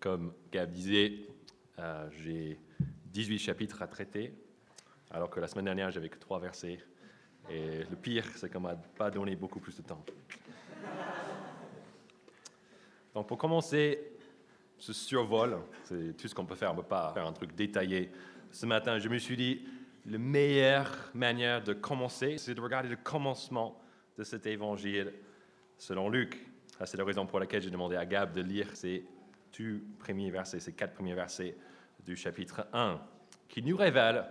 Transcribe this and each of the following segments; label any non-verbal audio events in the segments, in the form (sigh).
Comme Gab disait, euh, j'ai 18 chapitres à traiter, alors que la semaine dernière, j'avais que trois versets. Et le pire, c'est qu'on m'a pas donné beaucoup plus de temps. Donc pour commencer ce survol, c'est tout ce qu'on peut faire, on ne peut pas faire un truc détaillé. Ce matin, je me suis dit, la meilleure manière de commencer, c'est de regarder le commencement de cet évangile selon Luc. C'est la raison pour laquelle j'ai demandé à Gab de lire ces deux premiers versets, ces quatre premiers versets du chapitre 1, qui nous révèlent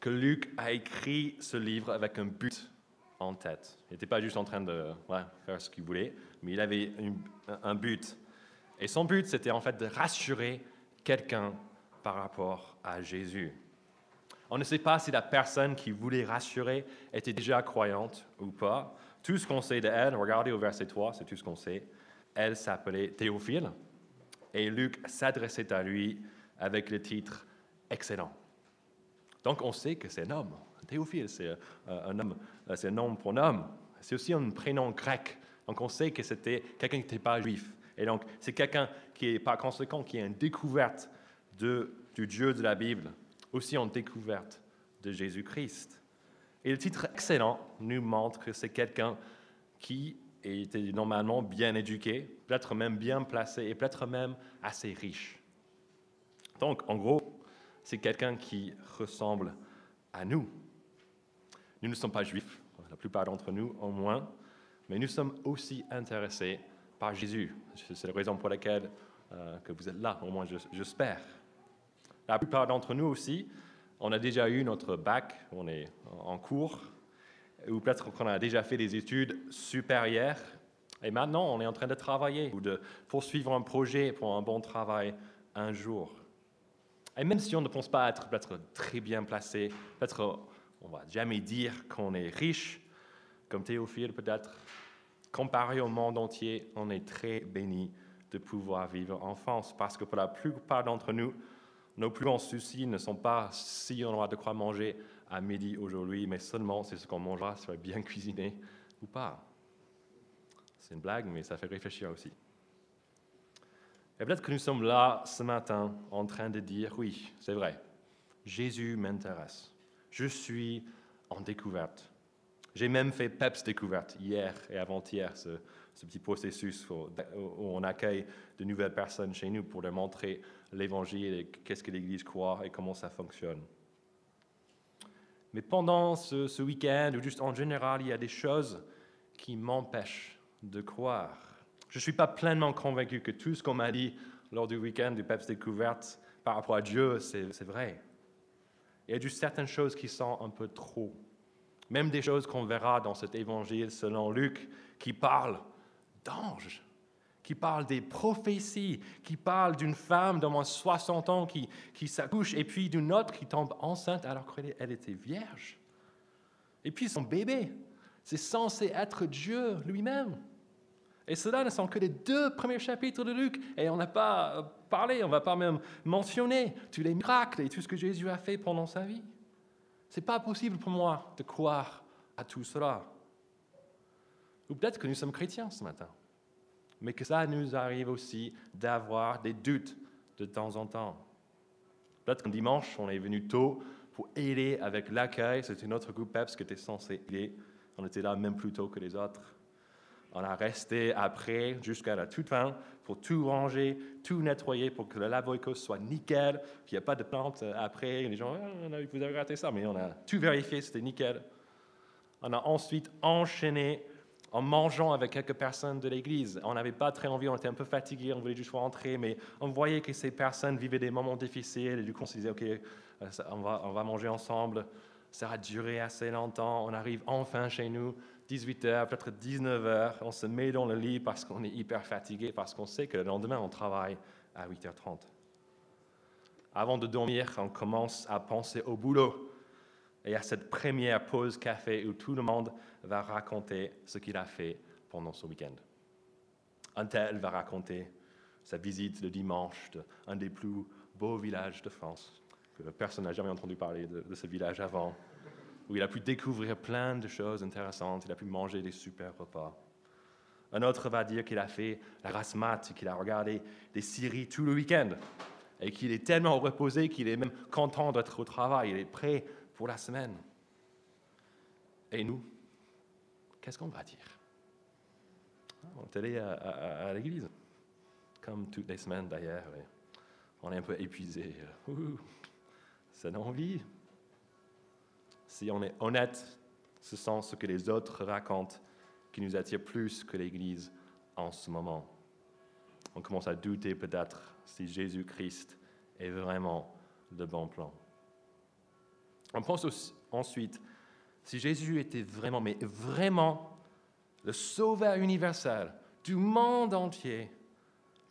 que Luc a écrit ce livre avec un but en tête. Il n'était pas juste en train de faire ce qu'il voulait, mais il avait un but. Et son but, c'était en fait de rassurer quelqu'un par rapport à Jésus. On ne sait pas si la personne qui voulait rassurer était déjà croyante ou pas. Tout ce qu'on sait d'elle, regardez au verset 3, c'est tout ce qu'on sait. Elle s'appelait Théophile et Luc s'adressait à lui avec le titre Excellent. Donc on sait que c'est un homme. Théophile, c'est euh, un homme, euh, c'est un nom pour un homme. C'est aussi un prénom grec. Donc on sait que c'était quelqu'un qui n'était pas juif. Et donc c'est quelqu'un qui est par conséquent qui est une découverte de, du Dieu de la Bible, aussi en découverte de Jésus-Christ. Et le titre excellent nous montre que c'est quelqu'un qui était normalement bien éduqué, peut-être même bien placé et peut-être même assez riche. Donc, en gros, c'est quelqu'un qui ressemble à nous. Nous ne sommes pas juifs, la plupart d'entre nous au moins, mais nous sommes aussi intéressés par Jésus. C'est la raison pour laquelle euh, que vous êtes là, au moins j'espère. La plupart d'entre nous aussi, on a déjà eu notre bac, on est en cours, ou peut-être qu'on a déjà fait des études supérieures, et maintenant on est en train de travailler ou de poursuivre un projet pour un bon travail un jour. Et même si on ne pense pas être peut-être très bien placé, peut-être on va jamais dire qu'on est riche, comme Théophile peut-être, comparé au monde entier, on est très béni de pouvoir vivre en France, parce que pour la plupart d'entre nous, nos plus grands soucis ne sont pas si on aura de quoi manger à midi aujourd'hui, mais seulement c'est ce qu'on mangera, si on bien (laughs) cuisiné ou pas. C'est une blague, mais ça fait réfléchir aussi. Et peut-être que nous sommes là ce matin en train de dire, oui, c'est vrai, Jésus m'intéresse. Je suis en découverte. J'ai même fait PEPS découverte hier et avant-hier, ce, ce petit processus où on accueille de nouvelles personnes chez nous pour leur montrer l'Évangile et qu'est-ce que l'Église croit et comment ça fonctionne. Mais pendant ce, week-end, ou juste en général, il y a des choses qui m'empêchent de croire. Je ne suis pas pleinement convaincu que tout ce qu'on m'a dit lors du week-end du PEPS Découverte par rapport à Dieu, c'est vrai. Il y a juste certaines choses qui sont un peu trop. Même des choses qu'on verra dans cet évangile selon Luc qui parlent d'anges, qui parle des prophéties, qui parle d'une femme de moins 60 ans qui, qui s'accouche, et puis d'une autre qui tombe enceinte alors qu'elle était vierge. Et puis son bébé, c'est censé être Dieu lui-même. Et cela ne sont que les deux premiers chapitres de Luc. Et on n'a pas parlé, on ne va pas même mentionner tous les miracles et tout ce que Jésus a fait pendant sa vie. Ce n'est pas possible pour moi de croire à tout cela. Ou peut-être que nous sommes chrétiens ce matin mais que ça nous arrive aussi d'avoir des doutes de temps en temps. Peut-être qu'un dimanche, on est venu tôt pour aider avec l'accueil. C'était notre groupe PEPS qui était censé aider. On était là même plus tôt que les autres. On a resté après, jusqu'à la toute fin, pour tout ranger, tout nettoyer, pour que le lavoico soit nickel, qu'il n'y ait pas de plantes après. Les gens, ah, vous avez raté ça, mais on a tout vérifié, c'était nickel. On a ensuite enchaîné en mangeant avec quelques personnes de l'église. On n'avait pas très envie, on était un peu fatigué, on voulait juste rentrer, mais on voyait que ces personnes vivaient des moments difficiles et du coup on se disait, OK, euh, on va, manger ensemble. Ça a duré assez longtemps. On arrive enfin chez nous, 18h, peut-être 19h. On se met dans le lit parce qu'on est hyper fatigué, parce qu'on sait que le lendemain on travaille à 8h30. Avant de dormir, on commence à penser au boulot et à cette première pause café où tout le monde va raconter ce qu'il a fait pendant ce week-end. Un tel va raconter sa visite le dimanche d'un des plus beaux villages de France, que personne n'a jamais entendu parler de, ce village avant, où il a pu découvrir plein de choses intéressantes, il a pu manger des super repas. Un autre va dire qu'il a fait la race mat, qu'il a regardé des séries tout le week-end et qu'il est tellement reposé qu'il est même content d'être au travail, il est prêt pour la semaine. Et nous, qu'est-ce qu'on va dire? On est allé à, l'église, comme toutes les semaines d'ailleurs. On est un peu épuisé. Ça donne envie. Si on est honnête, ce sont ce que les autres racontent qui nous attire plus que l'Église en ce moment. On commence à douter peut-être si Jésus-Christ est vraiment le bon plan. On pense ensuite, si Jésus était vraiment, mais vraiment le sauveur universel du monde entier,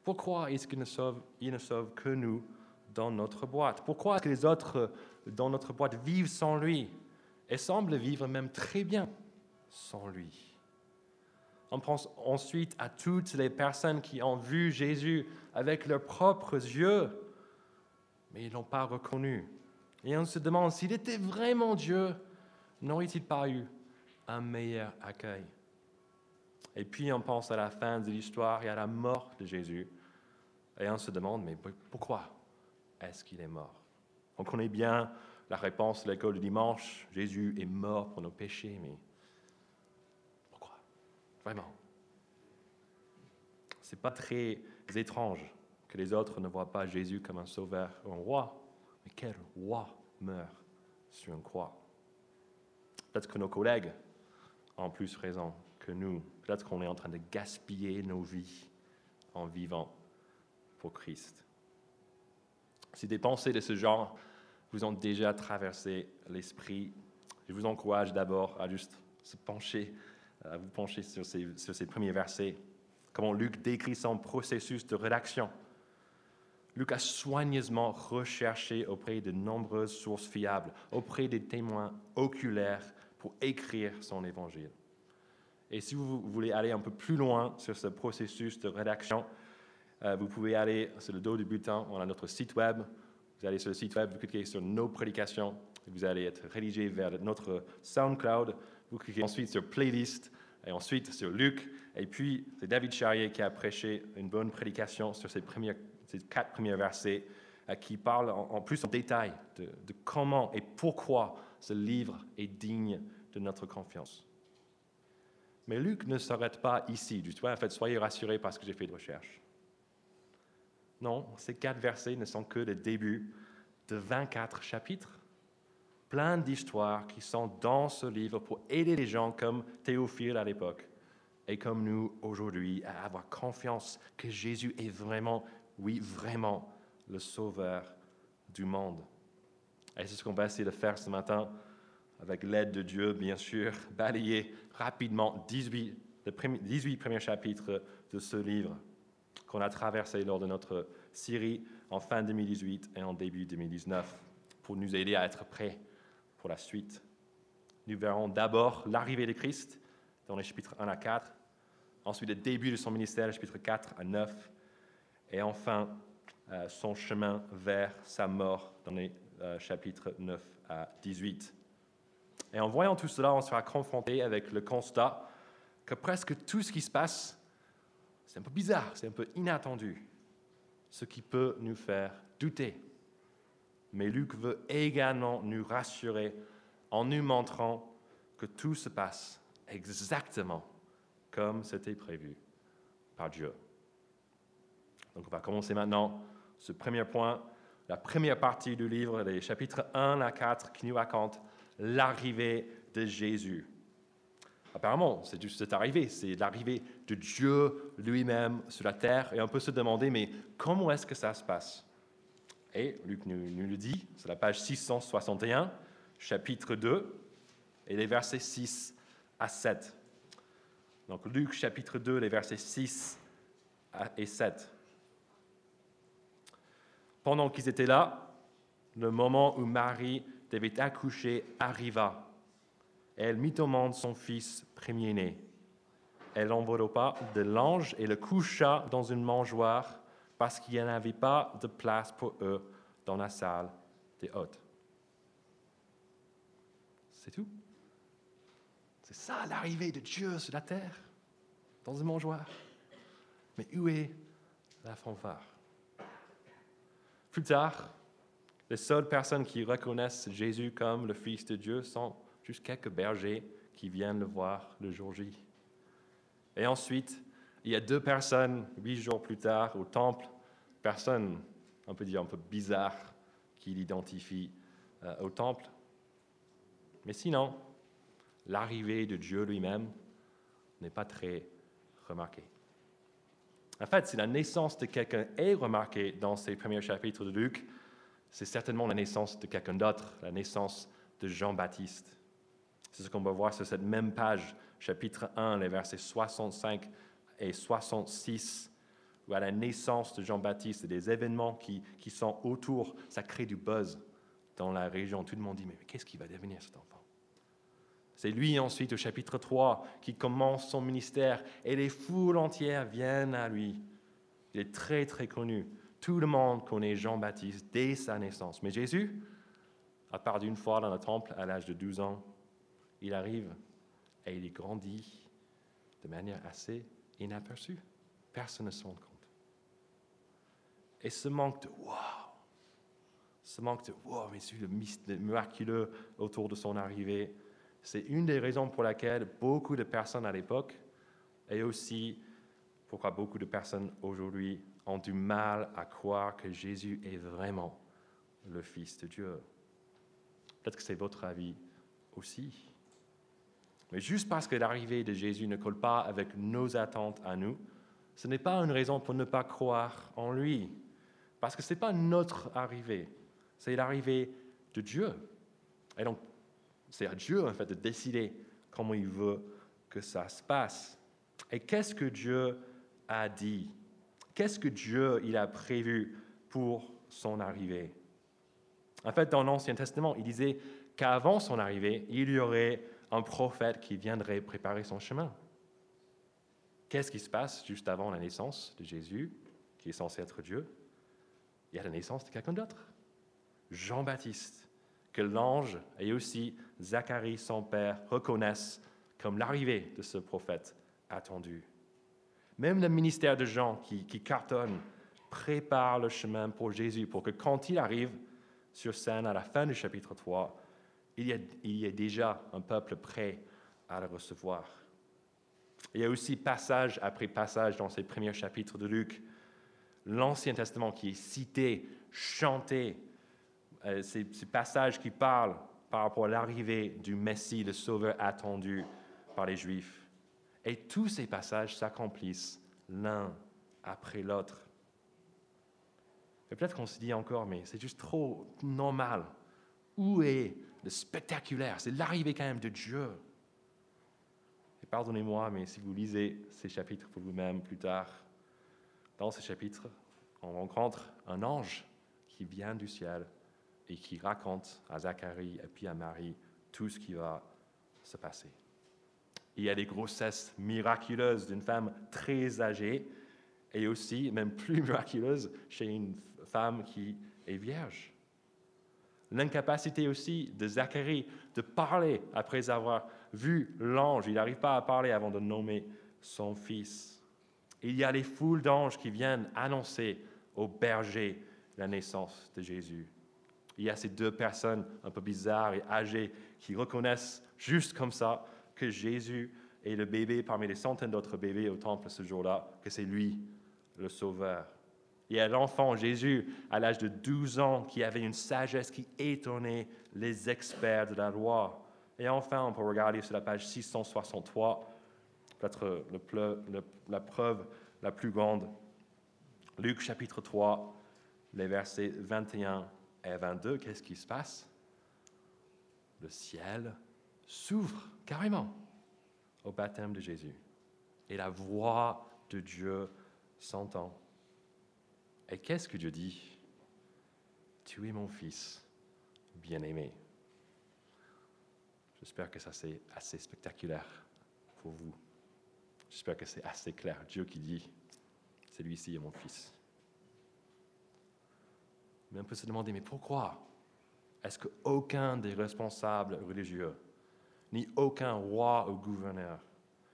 pourquoi est-ce qu'il ne sauve, il ne sauve que nous dans notre boîte? Pourquoi est-ce que les autres dans notre boîte vivent sans lui et semblent vivre même très bien sans lui? On pense ensuite à toutes les personnes qui ont vu Jésus avec leurs propres yeux, mais ils ne l'ont pas reconnu. Et on se demande s'il était vraiment Dieu, n'aurait-il pas eu un meilleur accueil? Et puis on pense à la fin de l'histoire et à la mort de Jésus. Et on se demande, mais pourquoi est-ce qu'il est mort? On connaît bien la réponse de l'école du dimanche, Jésus est mort pour nos péchés, mais Vraiment. Ce n'est pas très étrange que les autres ne voient pas Jésus comme un sauveur ou un roi. Mais quel roi meurt sur une croix? Peut-être que nos collègues ont plus raison que nous. Peut-être qu'on est en train de gaspiller nos vies en vivant pour Christ. Si des pensées de ce genre vous ont déjà traversé l'esprit, je vous encourage d'abord à juste se pencher à vous pencher sur ces, sur ces premiers versets, comment Luc décrit son processus de rédaction. Luc a soigneusement recherché auprès de nombreuses sources fiables, auprès des témoins oculaires pour écrire son évangile. Et si vous voulez aller un peu plus loin sur ce processus de rédaction, euh, vous pouvez aller sur le dos du bulletin, on a notre site web. Vous allez sur le site web, vous cliquez sur nos prédications, vous allez être rédigé vers notre SoundCloud. Vous cliquez ensuite sur Playlist et ensuite sur Luc. Et puis, c'est David Charrier qui a prêché une bonne prédication sur ces, premiers, ces quatre premiers versets euh, qui parle en, plus en détail de, comment et pourquoi ce livre est digne de notre confiance. Mais Luc ne s'arrête pas ici du tout. En fait, soyez rassurés parce que j'ai fait de recherche. Non, ces quatre versets ne sont que le début de 24 chapitres plein d'histoires qui sont dans ce livre pour aider les gens comme Théophile à l'époque et comme nous aujourd'hui à avoir confiance que Jésus est vraiment, oui, vraiment le sauveur du monde. Et c'est ce qu'on va essayer de faire ce matin avec l'aide de Dieu, bien sûr, balayer rapidement 18, 18 premiers chapitres de ce livre qu'on a traversé lors de notre série en fin 2018 et en début 2019 pour nous aider à être prêts pour la suite. Nous verrons d'abord l'arrivée de Christ dans les chapitres 1 à 4, ensuite le début de son ministère, chapitres 4 à 9, et enfin euh, son chemin vers sa mort dans les euh, chapitres 9 à 18. Et en voyant tout cela, on sera confronté avec le constat que presque tout ce qui se passe, c'est un peu bizarre, c'est un peu inattendu, ce qui peut nous faire douter mais Luc veut également nous rassurer en nous montrant que tout se passe exactement comme c'était prévu par Dieu. Donc on va commencer maintenant ce premier point, la première partie du livre, les chapitres 1 à 4, qui nous raconte l'arrivée de Jésus. Apparemment, c'est juste cette arrivée, c'est l'arrivée de Dieu lui-même sur la terre, et on peut se demander, mais comment est-ce que ça se passe? Et Luc nous, le dit, c'est la page 661, chapitre 2, et les versets 6 à 7. Donc Luc chapitre 2, les versets 6 et 7. Pendant qu'ils étaient là, le moment où Marie devait accoucher arriva. Elle mit au monde son fils premier-né. Elle l'enveloppa de l'ange et le coucha dans une mangeoire parce qu'il n'y avait pas de place pour eux dans la salle des hôtes. C'est tout. C'est ça l'arrivée de Dieu sur la terre. dans une mangeoire. Mais où est la fanfare? Plus tard, les seules personnes qui reconnaissent Jésus comme le Fils de Dieu sont juste quelques bergers qui viennent le voir le jour J. Et ensuite, il y a deux personnes, huit jours plus tard, au temple, personnes, on peut dire un peu bizarres, qui l'identifient euh, au temple. Mais sinon, l'arrivée de Dieu lui-même n'est pas très remarquée. En fait, si la naissance de quelqu'un est remarquée dans ces premiers chapitres de Luc, c'est certainement la naissance de quelqu'un d'autre, la naissance de Jean-Baptiste. C'est ce qu'on va voir sur cette même page, chapitre 1, les versets 65 et 66, où à la naissance de Jean-Baptiste, des événements qui, qui sont autour, ça crée du buzz dans la région. Tout le monde dit, mais qu'est-ce qui va devenir cet enfant? C'est lui ensuite au chapitre 3 qui commence son ministère et les foules entières viennent à lui. Il est très très connu. Tout le monde connaît Jean-Baptiste dès sa naissance. Mais Jésus, à part d'une fois dans le temple à l'âge de 12 ans, il arrive et il grandit de manière assez inaperçue. Personne ne se rend compte. Et ce manque de wow, ce manque de wow, mais c'est le miraculeux autour de son arrivée, c'est une des raisons pour laquelle beaucoup de personnes à l'époque, et aussi pourquoi beaucoup de personnes aujourd'hui ont du mal à croire que Jésus est vraiment le Fils de Dieu. Peut-être que c'est votre avis aussi. Mais juste parce que l'arrivée de Jésus ne colle pas avec nos attentes à nous, ce n'est pas une raison pour ne pas croire en lui. Parce que ce n'est pas notre arrivée, c'est l'arrivée de Dieu. Et donc, c'est à Dieu, en fait, de décider comment il veut que ça se passe. Et qu'est-ce que Dieu a dit? Qu'est-ce que Dieu il a prévu pour son arrivée? En fait, dans l'Ancien Testament, il disait qu'avant son arrivée, il y aurait un prophète qui viendrait préparer son chemin. Qu'est-ce qui se passe juste avant la naissance de Jésus, qui est censé être Dieu? Il y a la naissance de quelqu'un d'autre. Jean-Baptiste, que l'ange et aussi Zacharie, son père, reconnaissent comme l'arrivée de ce prophète attendu. Même le ministère de Jean qui, cartonne prépare le chemin pour Jésus, pour que quand il arrive sur scène à la fin du chapitre 3, il y, a, il y déjà un peuple prêt à le recevoir. Il y a aussi passage après passage dans ces premiers chapitres de Luc, l'Ancien Testament qui est cité, chanté, euh, ces, ces, passages qui parlent par rapport à l'arrivée du Messie, le Sauveur attendu par les Juifs. Et tous ces passages s'accomplissent l'un après l'autre. Et peut-être qu'on se dit encore, mais c'est juste trop normal. Où est le spectaculaire? C'est l'arrivée quand même de Dieu. Et pardonnez-moi, mais si vous lisez ces chapitres pour vous-même plus tard, dans ces chapitres, on rencontre un ange qui vient du ciel et qui raconte à Zacharie et puis à Marie tout ce qui va se passer. Il y a des grossesses miraculeuses d'une femme très âgée et aussi, même plus (laughs) miraculeuses, chez une femme qui est vierge. L'incapacité aussi de Zacharie de parler après avoir vu l'ange. Il n'arrive pas à parler avant de nommer son fils. Il y a les foules d'anges qui viennent annoncer aux bergers la naissance de Jésus. Il y a ces deux personnes un peu bizarres et âgées qui reconnaissent juste comme ça que Jésus est le bébé parmi les centaines d'autres bébés au temple ce jour-là, que c'est lui le Sauveur. Il y a l'enfant Jésus à l'âge de 12 ans qui avait une sagesse qui étonnait les experts de la loi. Et enfin, on peut regarder sur la page 663, peut-être la preuve la plus grande. Luc chapitre 3, les versets 21 et 22, qu'est-ce qui se passe? Le ciel s'ouvre carrément au baptême de Jésus. Et la voix de Dieu s'entend. Et qu'est-ce que Dieu dit? Tu es mon fils bien-aimé. J'espère que ça c'est assez spectaculaire pour vous. J'espère que c'est assez clair. Dieu qui dit, celui-ci est mon fils. Mais on peut se demander, mais pourquoi est-ce qu'aucun des responsables religieux, ni aucun roi ou gouverneur,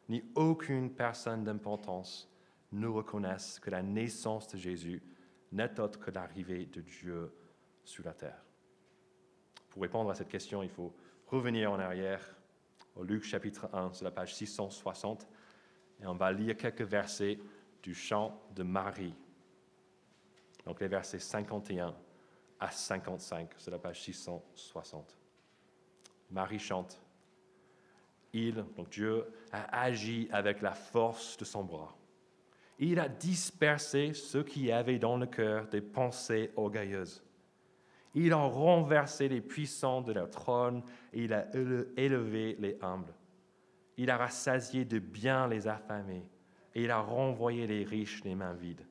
ni aucune personne d'importance ne reconnaissent que la naissance de Jésus n'est autre que l'arrivée de Dieu sur la terre? Pour répondre à cette question, il faut revenir en arrière au Luc chapitre 1, sur la page 660, et on va lire quelques versets du chant de Marie. Donc les versets 51 à 55, sur la page 660. Marie chante. Il, donc Dieu, a agi avec la force de son bras. Il a dispersé ceux qui avaient dans le cœur des pensées orgueilleuses. Il a renversé les puissants de leur trône et il a élevé les humbles. Il a rassasié de bien les affamés et il a renvoyé les riches les mains vides.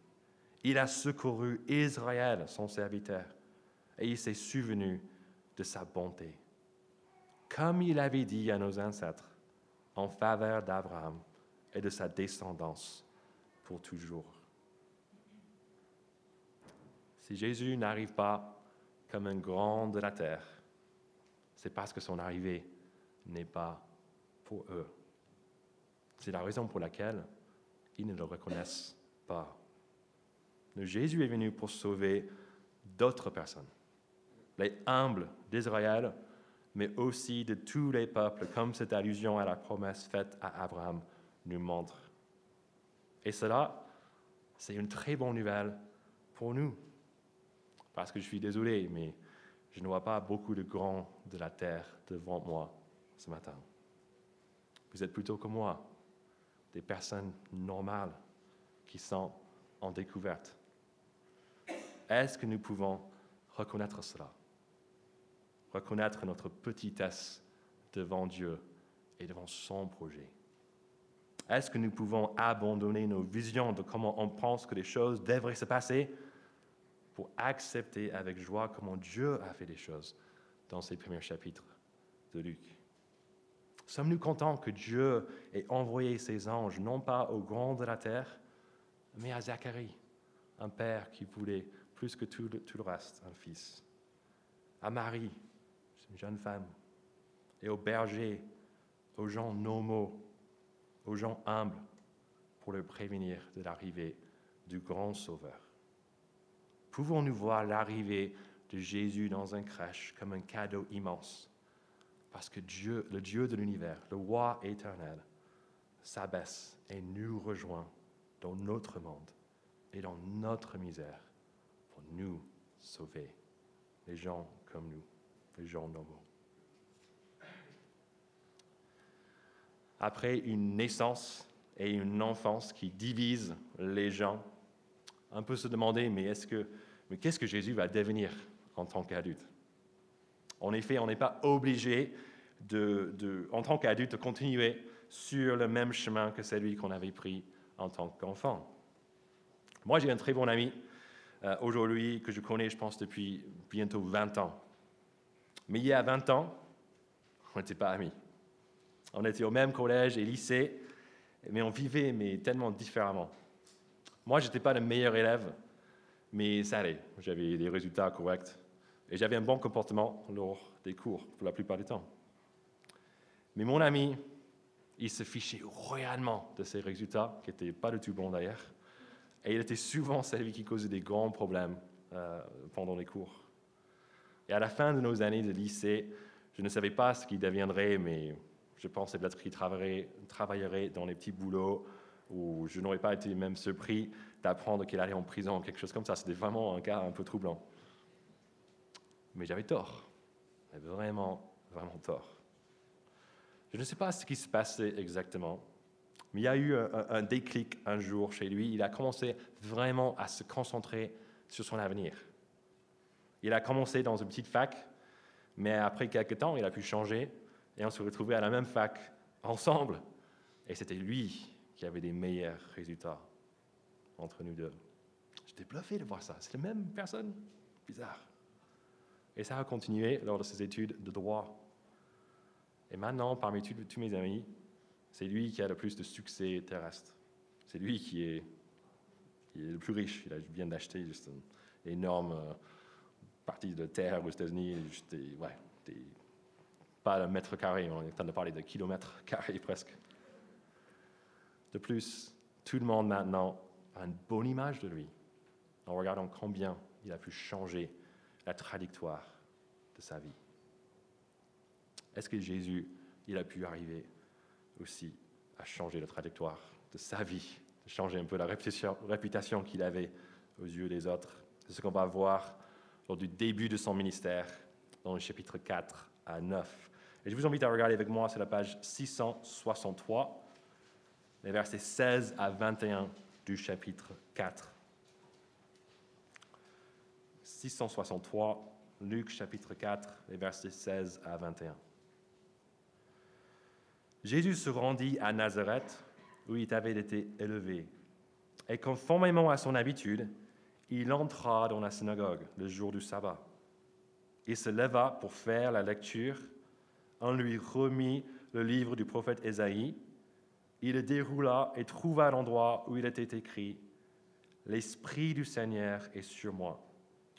Il a secouru Israël, son serviteur, et il s'est souvenu de sa bonté. Comme il avait dit à nos ancêtres, en faveur d'Abraham et de sa descendance pour toujours. Si Jésus n'arrive pas comme un grand de la terre, c'est parce que son arrivée n'est pas pour eux. C'est la raison pour laquelle ils ne le reconnaissent pas. Jésus est venu pour sauver d'autres personnes, les humbles d'Israël, mais aussi de tous les peuples, comme cette allusion à la promesse faite à Abraham nous montre. Et cela, c'est une très bonne nouvelle pour nous. Parce que je suis désolé, mais je ne vois pas beaucoup de grands de la terre devant moi ce matin. Vous êtes plutôt comme moi, des personnes normales qui sont en découverte. Est-ce que nous pouvons reconnaître cela? Reconnaître notre petitesse devant Dieu et devant son projet Est-ce que nous pouvons abandonner nos visions de comment on pense que les choses devraient se passer pour accepter avec joie comment Dieu a fait les choses dans ces premiers chapitres de Luc? Sommes-nous contents que Dieu ait envoyé ses anges, non pas au grand de la terre, mais à Zacharie, un père qui voulait plus que tout le, reste, un fils, à Marie, une jeune femme, et aux bergers, aux gens normaux, aux gens humbles, pour le prévenir de l'arrivée du grand Sauveur. Pouvons-nous voir l'arrivée de Jésus dans un crèche comme un cadeau immense? Parce que Dieu, le Dieu de l'univers, le roi éternel, s'abaisse et nous rejoint dans notre monde et dans notre misère pour nous sauver, les gens comme nous, normaux. Après une naissance et une enfance qui divisent les gens, on peut se demander, mais est-ce que, qu'est-ce que Jésus va devenir en tant qu'adulte? En effet, on n'est pas obligé, de, en tant qu'adulte, de continuer sur le même chemin que celui qu'on avait pris en tant qu'enfant. Moi, j'ai un très bon ami euh, aujourd'hui que je connais, je pense, depuis bientôt 20 ans. Mais il y a 20 ans, on n'était pas amis. On était au même collège et lycée, mais on vivait mais tellement différemment. Moi, je n'étais pas le meilleur élève, mais ça allait. J'avais des résultats corrects et j'avais un bon comportement lors des cours, pour la plupart du temps. Mais mon ami, il se fichait royalement de ses résultats, qui n'étaient pas du tout bons d'ailleurs, et il était souvent celui qui causait des grands problèmes euh, pendant les cours. Et à la fin de nos années de lycée, je ne savais pas ce qu'il deviendrait, mais je pensais peut-être qu'il travaillerait, dans les petits boulots où je n'aurais pas été même surpris d'apprendre qu'il allait en prison, quelque chose comme ça. C'était vraiment un cas un peu troublant. Mais j'avais tort. Vraiment, vraiment tort. Je ne sais pas ce qui se passait exactement, mais il y a eu un, déclic un jour chez lui. Il a commencé vraiment à se concentrer sur son avenir. Il a commencé dans une petite fac, mais après quelques temps, il a pu changer et on se retrouvait à la même fac ensemble. Et c'était lui qui avait des meilleurs résultats entre nous deux. J'étais bluffé de voir ça. C'est la même personne. Bizarre. Et ça a continué lors de ses études de droit. Et maintenant, parmi tous mes amis, c'est lui qui a le plus de succès terrestre. C'est lui qui est, le plus riche. Il vient d'acheter juste une énorme euh, partie de terre aux États-Unis. Pas le mètre carré, on est en train de parler de kilomètres (laughs) carrés presque. De plus, tout le monde maintenant a une bonne image de lui, en regardant combien il a pu changer la trajectoire de sa vie. Est-ce que Jésus, il a pu arriver aussi à changer la trajectoire de sa vie, de changer un peu la réputation, qu'il avait aux yeux des autres? C'est ce qu'on va voir du début de son ministère, dans le chapitre 4 à 9. Et je vous invite à regarder avec moi sur la page 663, les versets 16 à 21 du chapitre 4. 663, Luc chapitre 4, les versets 16 à 21. Jésus se rendit à Nazareth, où il avait été élevé. Et conformément à son habitude, il entra dans la synagogue le jour du sabbat. Il se leva pour faire la lecture. On lui remit le livre du prophète Ésaïe. Il le déroula et trouva l'endroit où il était écrit L'Esprit du Seigneur est sur moi,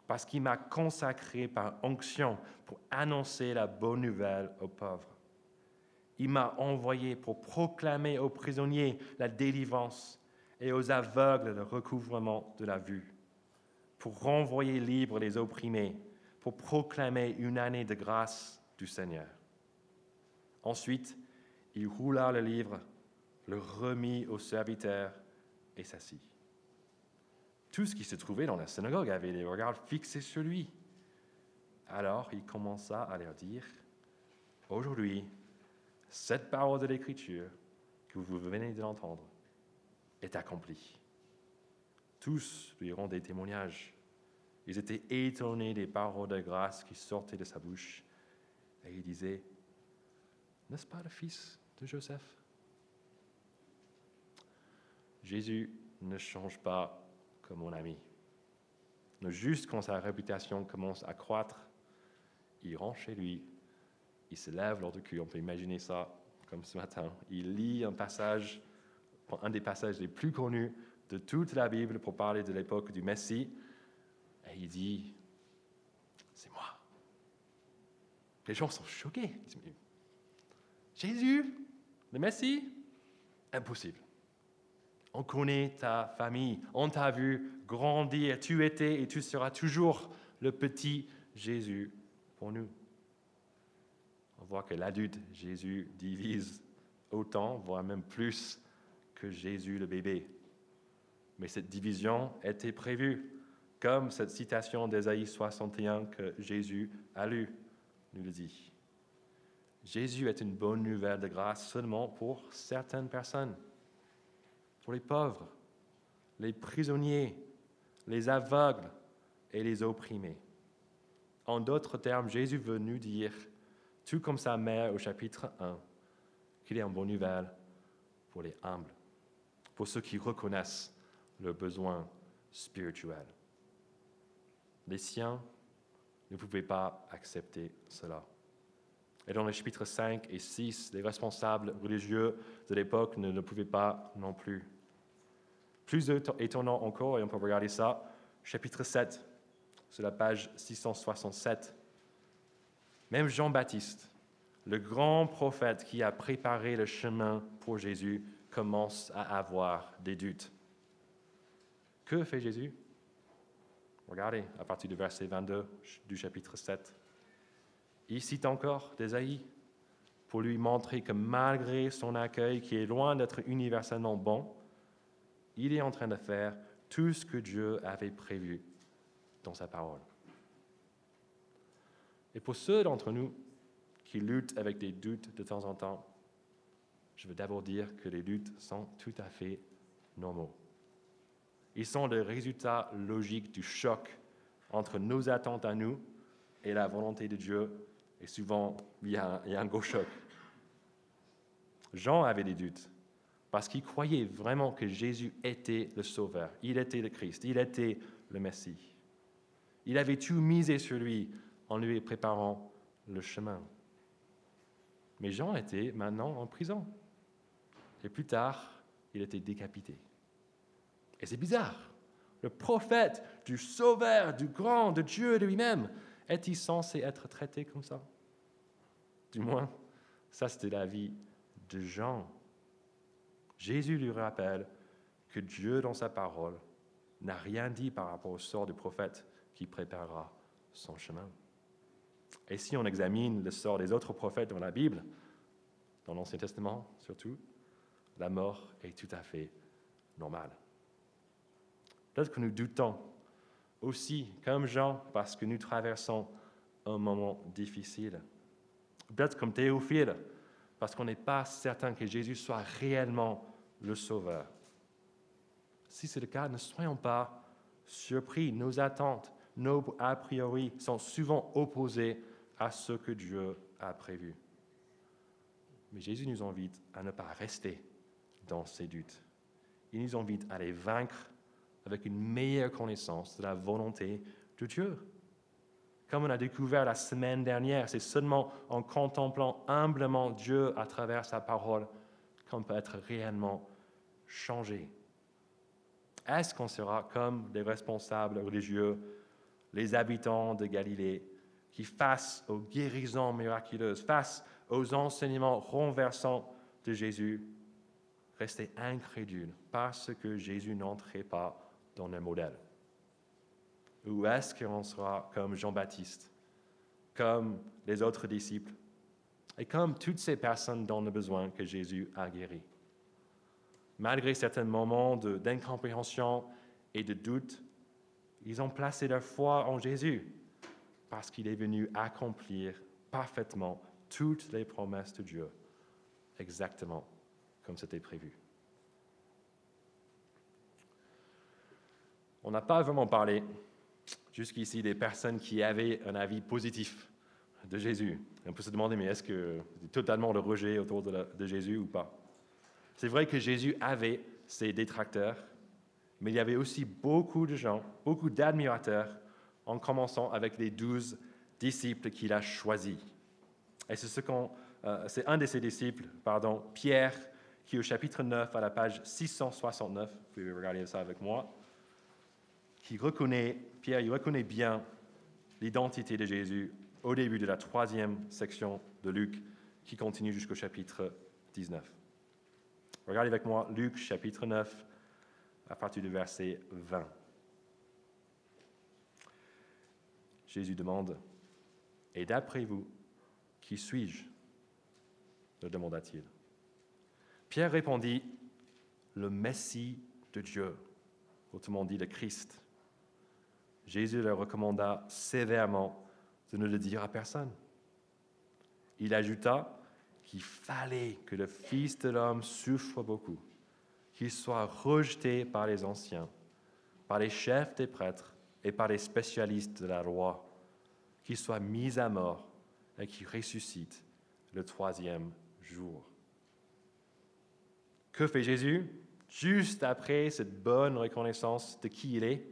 parce qu'il m'a consacré par onction pour annoncer la bonne nouvelle aux pauvres. Il m'a envoyé pour proclamer aux prisonniers la délivrance et aux aveugles le recouvrement de la vue, pour renvoyer libres les opprimés, pour proclamer une année de grâce du Seigneur. Ensuite, il roula le livre, le remit au serviteur et s'assit. Tout ce qui se trouvait dans la synagogue avait les regards fixés sur lui. Alors il commença à leur dire, Aujourd'hui, cette parole de l'Écriture que vous venez d'entendre est accomplie. Tous lui rendaient témoignage. Ils étaient étonnés des paroles de grâce qui sortaient de sa bouche. Et ils disaient, n'est-ce pas le fils de Joseph? Jésus ne change pas comme mon ami. Juste quand sa réputation commence à croître, il rentre chez lui il se lève lors du cul. On peut imaginer ça comme ce matin. Il lit un passage, un des passages les plus connus de toute la Bible pour parler de l'époque du Messie. Et il dit, c'est moi. Les gens sont choqués. Jésus, le Messie? Impossible. On connaît ta famille, on t'a vu grandir, tu étais et tu seras toujours le petit Jésus pour nous on voit que l'adulte Jésus divise autant, voire même plus que Jésus le bébé. Mais cette division était prévue, comme cette citation d'Ésaïe 61 que Jésus a lue nous le dit. Jésus est une bonne nouvelle de grâce seulement pour certaines personnes, pour les pauvres, les prisonniers, les aveugles et les opprimés. En d'autres termes, Jésus veut nous dire tout comme sa mère au chapitre 1, qu'il est une bonne nouvelle pour les humbles, pour ceux qui reconnaissent leurs besoins spirituels. Les siens ne pouvaient pas accepter cela. Et dans les chapitres 5 et 6, les responsables religieux de l'époque ne le pouvaient pas non plus. Plus étonnant encore, et on peut regarder ça, chapitre 7, sur la page 667. Même Jean-Baptiste, le grand prophète qui a préparé le chemin pour Jésus, commence à avoir des doutes. Que fait Jésus? Regardez à partir du verset 22 du chapitre 7. Il cite encore d'Ésaïe pour lui montrer que malgré son accueil qui est loin d'être universellement bon, il est en train de faire tout ce que Dieu avait prévu dans sa parole. Et pour ceux d'entre nous qui luttent avec des doutes de temps en temps, je veux d'abord dire que les doutes sont tout à fait normaux. Ils sont le résultat logique du choc entre nos attentes à nous et la volonté de Dieu, et souvent il y a un, gros choc. Jean avait des doutes parce qu'il croyait vraiment que Jésus était le Sauveur, il était le Christ, il était le Messie. Il avait tout misé sur lui en lui préparant le chemin. Mais Jean était maintenant en prison. Et plus tard, il était décapité. Et c'est bizarre. Le prophète du Sauveur, du grand, de Dieu lui-même, est-il censé être traité comme ça? Du moins, ça c'était la vie de Jean. Jésus lui rappelle que Dieu, dans sa parole, n'a rien dit par rapport au sort du prophète qui préparera son chemin. Et si on examine le sort des autres prophètes dans la Bible, dans l'Ancien Testament surtout, la mort est tout à fait normale. Peut-être que nous doutons aussi, comme Jean, parce que nous traversons un moment difficile. Peut-être comme Théophile, parce qu'on n'est pas certain que Jésus soit réellement le Sauveur. Si c'est le cas, ne soyons pas surpris. Nos attentes, nos a priori sont souvent opposés à ce que Dieu a prévu. Mais Jésus nous invite à ne pas rester dans ces doutes. Il nous invite à les vaincre avec une meilleure connaissance de la volonté de Dieu. Comme on a découvert la semaine dernière, c'est seulement en contemplant humblement Dieu à travers sa parole qu'on peut être réellement changé. Est-ce qu'on sera comme les responsables religieux, les habitants de Galilée, qui face aux guérisons miraculeuses, face aux enseignements renversants de Jésus, restaient incrédules parce que Jésus n'entrait pas dans le modèle Ou est-ce qu'on sera comme Jean-Baptiste, comme les autres disciples, et comme toutes ces personnes dont le besoin que Jésus a guéri? Malgré certains moments d'incompréhension et de doute, ils ont placé leur foi en Jésus parce qu'il est venu accomplir parfaitement toutes les promesses de Dieu, exactement comme c'était prévu. On n'a pas vraiment parlé jusqu'ici des personnes qui avaient un avis positif de Jésus. On peut se demander, mais est-ce que c'est totalement le rejet autour de, Jésus ou pas? C'est vrai que Jésus avait ses détracteurs, mais il y avait aussi beaucoup de gens, beaucoup d'admirateurs, en commençant avec les douze disciples qu'il a choisis. Et c'est, ce euh, un de ses disciples, pardon, Pierre, qui au chapitre 9, à la page 669, vous pouvez regarder ça avec moi, Pierre, il reconnaît bien l'identité de Jésus au début de la troisième section de Luc, qui continue jusqu'au chapitre 19. Regardez avec moi Luc chapitre 9, à partir du verset 20. Jésus demande, Et d'après vous, qui suis-je? le demanda-t-il. Pierre répondit, Le Messie de Dieu, autrement dit le Christ. Jésus leur recommanda sévèrement de ne le dire à personne. Il ajouta qu'il fallait que le Fils de l'homme souffre beaucoup, qu'il soit rejeté par les anciens, par les chefs des prêtres et par les spécialistes de la loi, qu'il soit mis à mort et qu'il ressuscite le troisième jour. Que fait Jésus Juste après cette bonne reconnaissance de qui il est,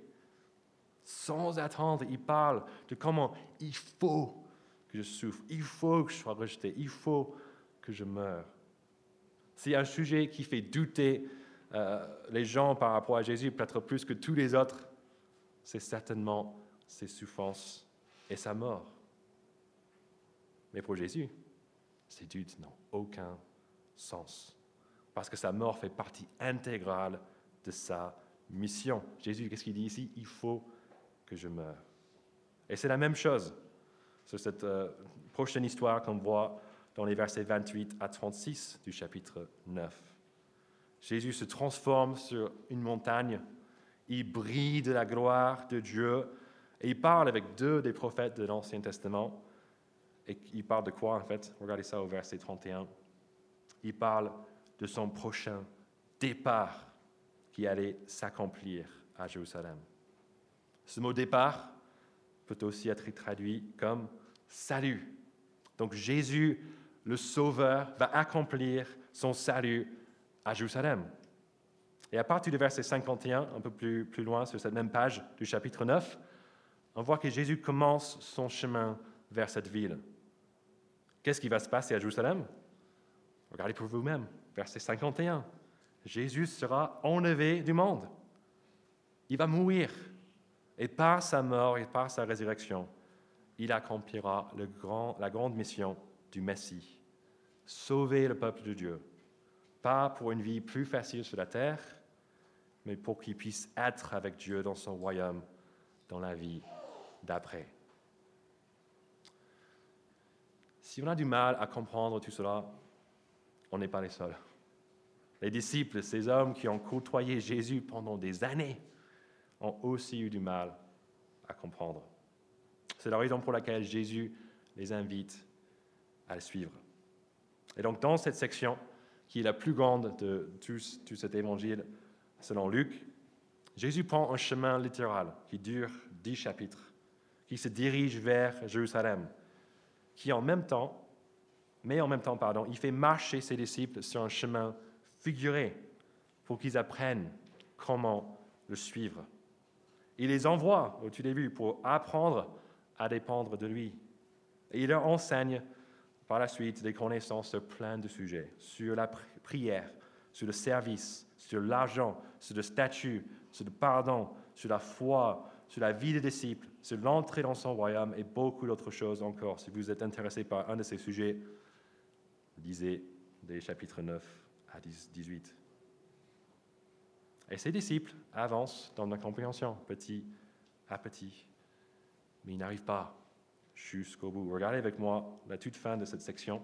sans attendre, il parle de comment il faut que je souffre, il faut que je sois rejeté, il faut que je meure. C'est un sujet qui fait douter euh, les gens par rapport à Jésus, peut-être plus que tous les autres. C'est certainement ses souffrances et sa mort. Mais pour Jésus, ces doutes n'ont aucun sens, parce que sa mort fait partie intégrale de sa mission. Jésus, qu'est-ce qu'il dit ici? Il faut que je meure. Et c'est la même chose sur cette euh, prochaine histoire qu'on voit dans les versets 28 à 36 du chapitre 9. Jésus se transforme sur une montagne, il brille de la gloire de Dieu et il parle avec deux des prophètes de l'Ancien Testament. Et il parle de quoi en fait? Regardez ça au verset 31. Il parle de son prochain départ qui allait s'accomplir à Jérusalem. Ce mot départ peut aussi être traduit comme salut. Donc Jésus, le Sauveur, va accomplir son salut à Jérusalem. Et à partir du verset 51, un peu plus, plus loin sur cette même page du chapitre 9, on voit que Jésus commence son chemin vers cette ville. Qu'est-ce qui va se passer à Jérusalem? Regardez pour vous-même, verset 51. Jésus sera enlevé du monde. Il va mourir et par sa mort et par sa résurrection, il accomplira la grande mission du Messie, sauver le peuple de Dieu, Pas pour une vie plus facile sur la terre, mais pour qu'il puisse être avec Dieu dans son royaume, dans la vie d'après. Si on a du mal à comprendre tout cela, on n'est pas les seuls. Les disciples, ces hommes qui ont côtoyé Jésus pendant des années, ont aussi eu du mal à comprendre. C'est la raison pour laquelle Jésus les invite à le suivre. Et donc dans cette section, qui est la plus grande de tout, cet évangile selon Luc, Jésus prend un chemin littéral qui dure dix chapitres, qui se dirige vers Jérusalem, qui en même temps, mais en même temps, pardon, il fait marcher ses disciples sur un chemin figuré pour qu'ils apprennent comment le suivre. Il les envoie au tout début pour apprendre à dépendre de lui. Et il leur enseigne par la suite des connaissances sur plein de sujets, sur la prière, sur le service, sur l'argent, sur le statut, sur le pardon, sur la foi, sur la vie des disciples, sur l'entrée dans son royaume et beaucoup d'autres choses encore. Si vous êtes intéressé par un de ces sujets, lisez des chapitres 9 à 18. Et ses disciples avancent dans la compréhension, petit à petit, mais ils n'arrivent pas jusqu'au bout. Regardez avec moi la toute fin de cette section,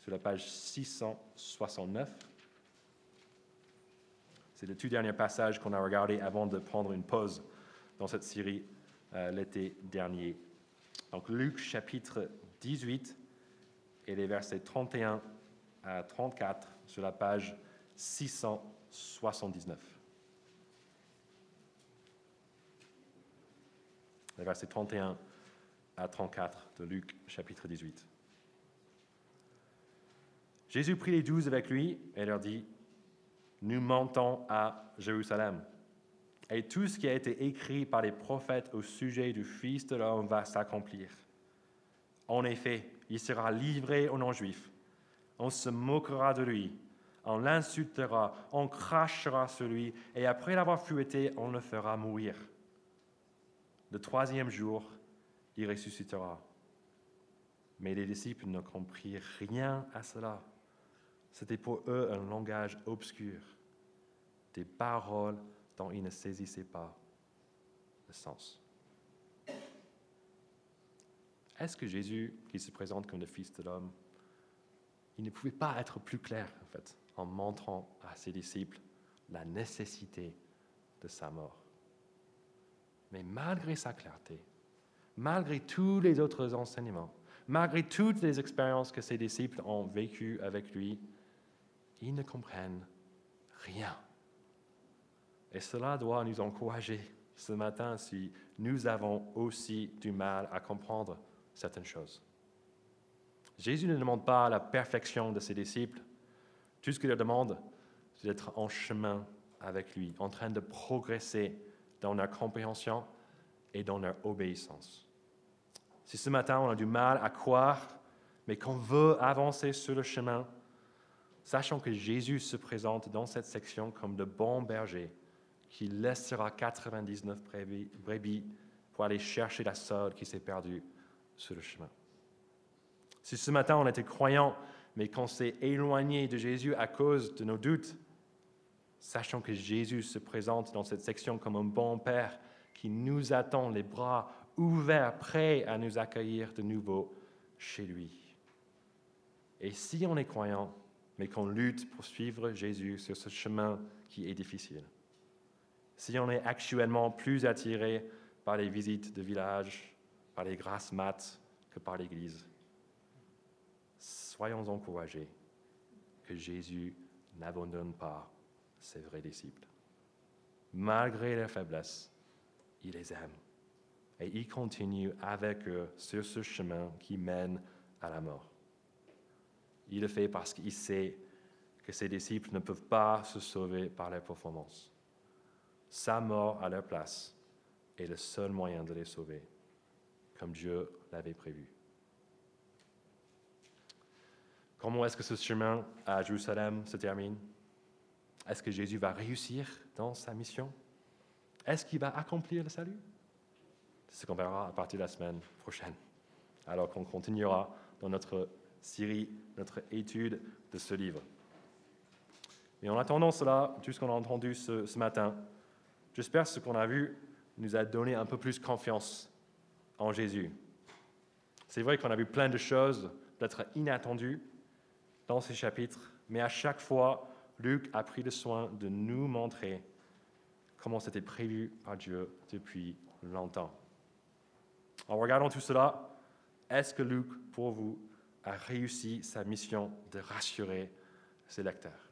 sur la page 669. C'est le tout dernier passage qu'on a regardé avant de prendre une pause dans cette série euh, l'été dernier. Donc Luc chapitre 18 et les versets 31 à 34 sur la page 679. Les versets 31 à 34 de Luc chapitre 18. Jésus prit les douze avec lui et leur dit, Nous montons à Jérusalem. Et tout ce qui a été écrit par les prophètes au sujet du Fils de l'homme va s'accomplir. En effet, il sera livré aux non-juifs. On se moquera de lui, on l'insultera, on crachera sur lui, et après l'avoir fouetté, on le fera mourir. Le troisième jour, il ressuscitera. Mais les disciples ne comprirent rien à cela. C'était pour eux un langage obscur, des paroles dont ils ne saisissaient pas le sens. Est-ce que Jésus, qui se présente comme le Fils de l'homme, il ne pouvait pas être plus clair, en fait, en montrant à ses disciples la nécessité de sa mort? Mais malgré sa clarté, malgré tous les autres enseignements, malgré toutes les expériences que ses disciples ont vécues avec lui, ils ne comprennent rien. Et cela doit nous encourager ce matin si nous avons aussi du mal à comprendre certaines choses. Jésus ne demande pas la perfection de ses disciples. Tout ce qu'il leur demande, c'est d'être en chemin avec lui, en train de progresser dans leur compréhension et dans leur obéissance. Si ce matin on a du mal à croire, mais qu'on veut avancer sur le chemin, sachant que Jésus se présente dans cette section comme de bon berger qui laissera 99 brebis pour aller chercher la seule qui s'est perdue sur le chemin. Si ce matin on était croyant, mais qu'on s'est éloigné de Jésus à cause de nos doutes, sachant que Jésus se présente dans cette section comme un bon Père qui nous attend les bras ouvert, prêt à nous accueillir de nouveau chez lui. Et si on est croyant, mais qu'on lutte pour suivre Jésus sur ce chemin qui est difficile, si on est actuellement plus attiré par les visites de village, par les grâces maths que par l'Église, soyons encouragés que Jésus n'abandonne pas ses vrais disciples. Malgré leurs faiblesses, il les aime et il continue avec eux sur ce chemin qui mène à la mort. Il le fait parce qu'il sait que ses disciples ne peuvent pas se sauver par leur performance. Sa mort à leur place est le seul moyen de les sauver, comme Dieu l'avait prévu. Comment est-ce que ce chemin à Jérusalem se termine? Est-ce que Jésus va réussir dans sa mission? Est-ce qu'il va accomplir le salut? C'est ce qu'on verra à partir de la semaine prochaine. Alors qu'on continuera dans notre série, notre étude de ce livre. Et en attendant cela, tout ce qu'on a entendu ce, ce matin, j'espère que ce qu'on a vu nous a donné un peu plus confiance en Jésus. C'est vrai qu'on a vu plein de choses d'être inattendues dans ces chapitres, mais à chaque fois, Luc a pris le soin de nous montrer comment c'était prévu par Dieu depuis longtemps. En regardant tout cela, est-ce que Luc, pour vous, a réussi sa mission de rassurer ses lecteurs?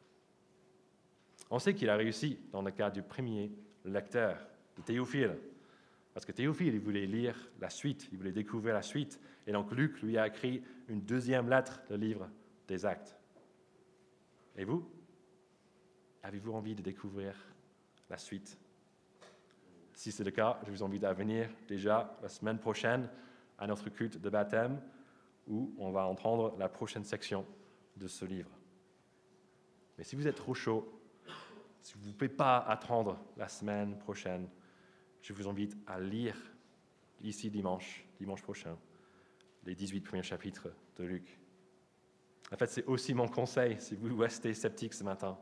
On sait qu'il a réussi dans le cas du premier lecteur, de Théophile. Parce que Théophile, il voulait lire la suite, il voulait découvrir la suite. Et donc Luc lui a écrit une deuxième lettre, le livre des actes. Et vous? Avez-vous envie de découvrir la suite? Si c'est le cas, je vous invite à venir déjà la semaine prochaine à notre culte de baptême où on va entendre la prochaine section de ce livre. Mais si vous êtes trop chaud, si vous ne pouvez pas attendre la semaine prochaine, je vous invite à lire ici dimanche, dimanche prochain, les 18 premiers chapitres de Luc. En fait, c'est aussi mon conseil si vous restez sceptique ce matin,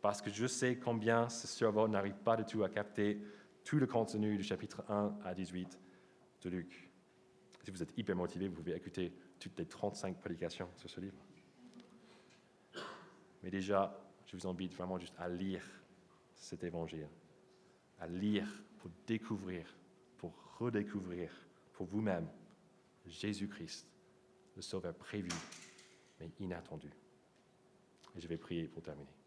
parce que je sais combien ce cerveau n'arrive pas du tout à capter tout le contenu du chapitre 1 à 18 de Luc. Si vous êtes hyper motivé, vous pouvez écouter toutes les 35 prédications sur ce livre. Mais déjà, je vous invite vraiment juste à lire cet évangile, à lire pour découvrir, pour redécouvrir pour vous-même Jésus-Christ, le Sauveur prévu mais inattendu. Et je vais prier pour terminer.